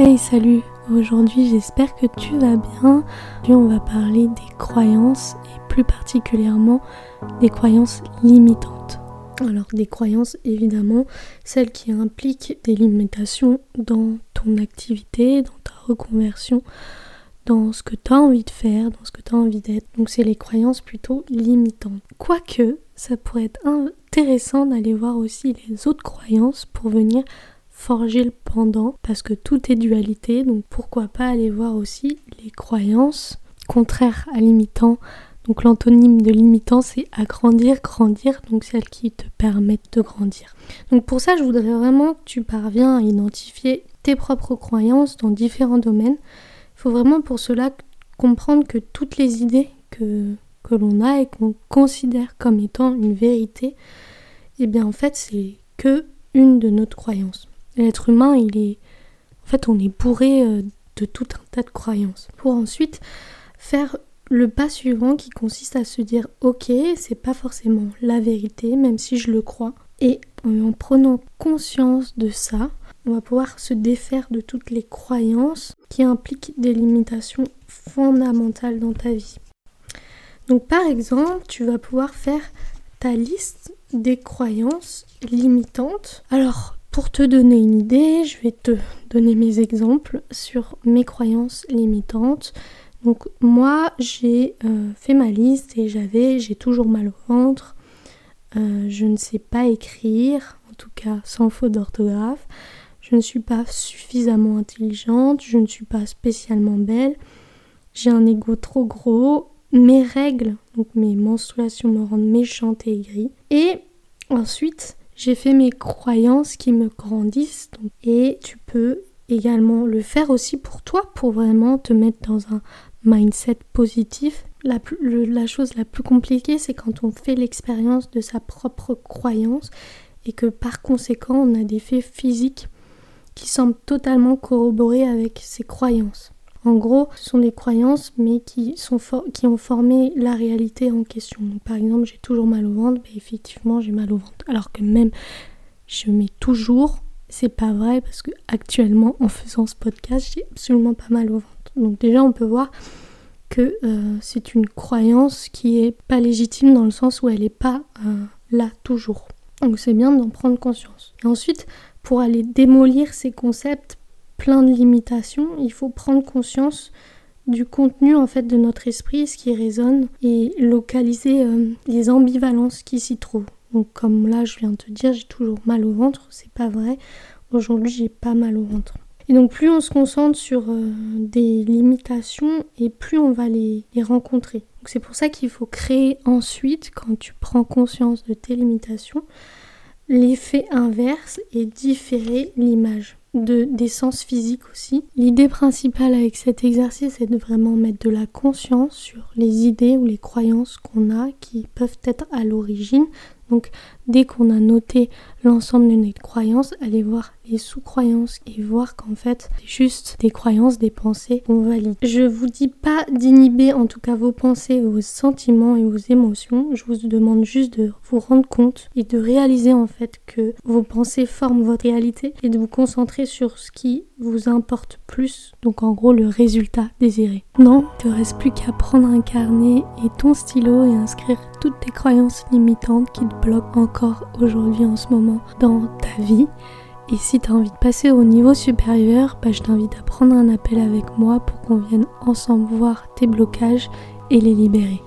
Hey, salut Aujourd'hui, j'espère que tu vas bien. Aujourd'hui, on va parler des croyances et plus particulièrement des croyances limitantes. Alors, des croyances, évidemment, celles qui impliquent des limitations dans ton activité, dans ta reconversion, dans ce que tu as envie de faire, dans ce que tu as envie d'être. Donc, c'est les croyances plutôt limitantes. Quoique, ça pourrait être intéressant d'aller voir aussi les autres croyances pour venir forger le pendant parce que tout est dualité donc pourquoi pas aller voir aussi les croyances contraires à limitant. Donc l'antonyme de limitant c'est agrandir, grandir donc celles qui te permettent de grandir. Donc pour ça je voudrais vraiment que tu parviens à identifier tes propres croyances dans différents domaines. Il faut vraiment pour cela comprendre que toutes les idées que, que l'on a et qu'on considère comme étant une vérité et eh bien en fait c'est que une de notre croyances L'être humain, il est. En fait, on est bourré euh, de tout un tas de croyances. Pour ensuite faire le pas suivant qui consiste à se dire ok, c'est pas forcément la vérité, même si je le crois. Et en prenant conscience de ça, on va pouvoir se défaire de toutes les croyances qui impliquent des limitations fondamentales dans ta vie. Donc par exemple, tu vas pouvoir faire ta liste des croyances limitantes. Alors, pour te donner une idée, je vais te donner mes exemples sur mes croyances limitantes. Donc moi, j'ai euh, fait ma liste et j'avais, j'ai toujours mal au ventre. Euh, je ne sais pas écrire, en tout cas sans faute d'orthographe. Je ne suis pas suffisamment intelligente, je ne suis pas spécialement belle. J'ai un ego trop gros. Mes règles, donc mes menstruations me rendent méchante et aigrie. Et ensuite, j'ai fait mes croyances qui me grandissent. et tu peux également le faire aussi pour toi, pour vraiment te mettre dans un mindset positif. La, chose la plus compliquée, c'est quand on fait l'expérience de sa propre croyance et que par conséquent, on a des faits physiques qui semblent totalement corroborés avec ses croyances. En gros, ce sont des croyances, mais qui, sont qui ont formé la réalité en question. par exemple, j'ai toujours mal au ventre, mais effectivement, j'ai mal au ventre. Alors que même, je mets toujours, c'est pas vrai, parce que actuellement, en faisant ce podcast, j'ai absolument pas mal au ventre. Donc déjà, on peut voir que euh, c'est une croyance qui est pas légitime dans le sens où elle n'est pas euh, là toujours. Donc c'est bien d'en prendre conscience. Et ensuite, pour aller démolir ces concepts plein de limitations, il faut prendre conscience du contenu en fait de notre esprit, ce qui résonne, et localiser euh, les ambivalences qui s'y trouvent. Donc comme là je viens de te dire, j'ai toujours mal au ventre, c'est pas vrai. Aujourd'hui j'ai pas mal au ventre. Et donc plus on se concentre sur euh, des limitations et plus on va les, rencontrer. C'est pour ça qu'il faut créer ensuite, quand tu prends conscience de tes limitations, l'effet inverse et différer l'image de, des sens physiques aussi. L'idée principale avec cet exercice est de vraiment mettre de la conscience sur les idées ou les croyances qu'on a qui peuvent être à l'origine donc dès qu'on a noté l'ensemble de notre croyances, aller voir les sous-croyances et voir qu'en fait c'est juste des croyances, des pensées qu'on valide. Je vous dis pas d'inhiber en tout cas vos pensées, vos sentiments et vos émotions. Je vous demande juste de vous rendre compte et de réaliser en fait que vos pensées forment votre réalité et de vous concentrer sur ce qui vous importe plus. Donc en gros le résultat désiré. Non, il te reste plus qu'à prendre un carnet et ton stylo et inscrire toutes tes croyances limitantes qui te bloquent encore aujourd'hui en ce moment dans ta vie. Et si tu as envie de passer au niveau supérieur, bah, je t'invite à prendre un appel avec moi pour qu'on vienne ensemble voir tes blocages et les libérer.